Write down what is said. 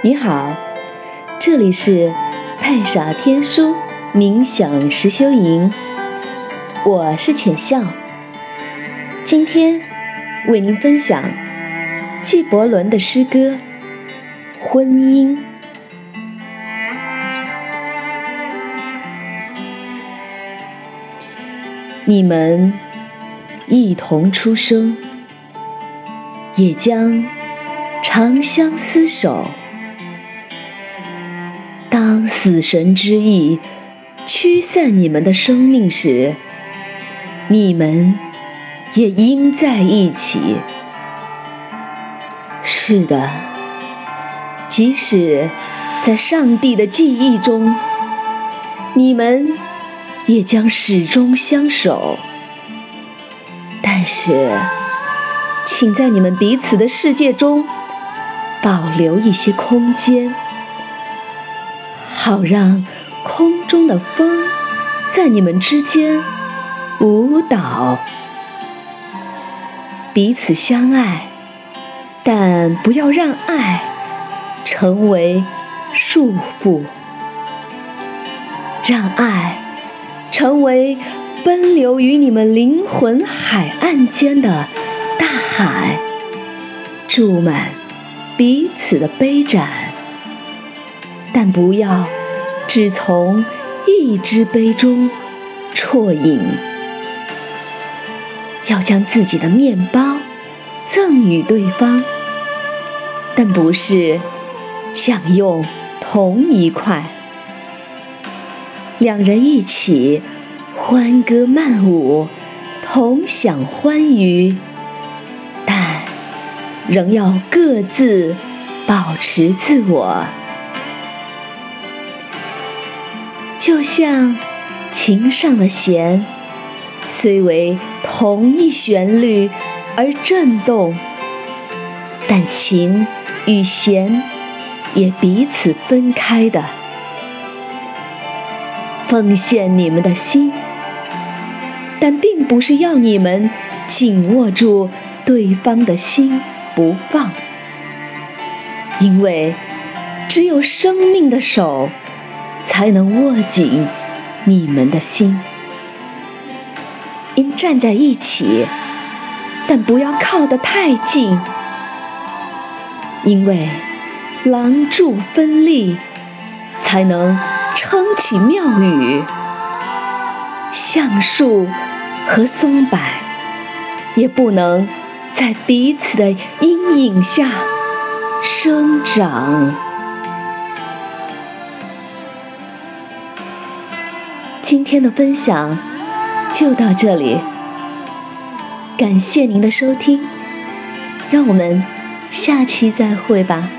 你好，这里是太傻天书冥想实修营，我是浅笑。今天为您分享纪伯伦的诗歌《婚姻》。你们一同出生，也将长相厮守。死神之意驱散你们的生命时，你们也应在一起。是的，即使在上帝的记忆中，你们。也将始终相守，但是，请在你们彼此的世界中保留一些空间，好让空中的风在你们之间舞蹈。彼此相爱，但不要让爱成为束缚，让爱。成为奔流于你们灵魂海岸间的大海，注满彼此的杯盏，但不要只从一只杯中啜饮。要将自己的面包赠予对方，但不是享用同一块。两人一起欢歌曼舞，同享欢愉，但仍要各自保持自我。就像琴上的弦，虽为同一旋律而震动，但琴与弦也彼此分开的。奉献你们的心，但并不是要你们紧握住对方的心不放，因为只有生命的手才能握紧你们的心。应站在一起，但不要靠得太近，因为廊柱分立，才能。撑起庙宇，橡树和松柏也不能在彼此的阴影下生长。今天的分享就到这里，感谢您的收听，让我们下期再会吧。